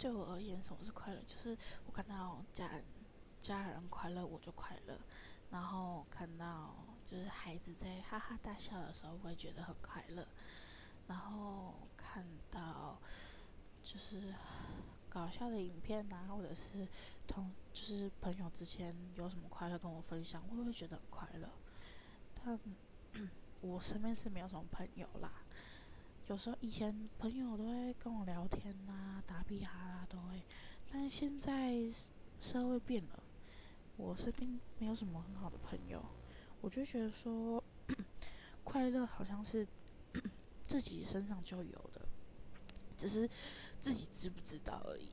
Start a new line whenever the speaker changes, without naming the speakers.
对我而言，什么是快乐？就是我看到家家人快乐，我就快乐。然后看到就是孩子在哈哈大笑的时候，我会觉得很快乐。然后看到就是搞笑的影片呐，或者是同就是朋友之间有什么快乐跟我分享，我会觉得很快乐。但 我身边是没有什么朋友啦。有时候以前朋友都会跟我聊天呐，屁哈啦都会，但现在社会变了，我身边没有什么很好的朋友，我就觉得说，快乐好像是自己身上就有的，只是自己知不知道而已。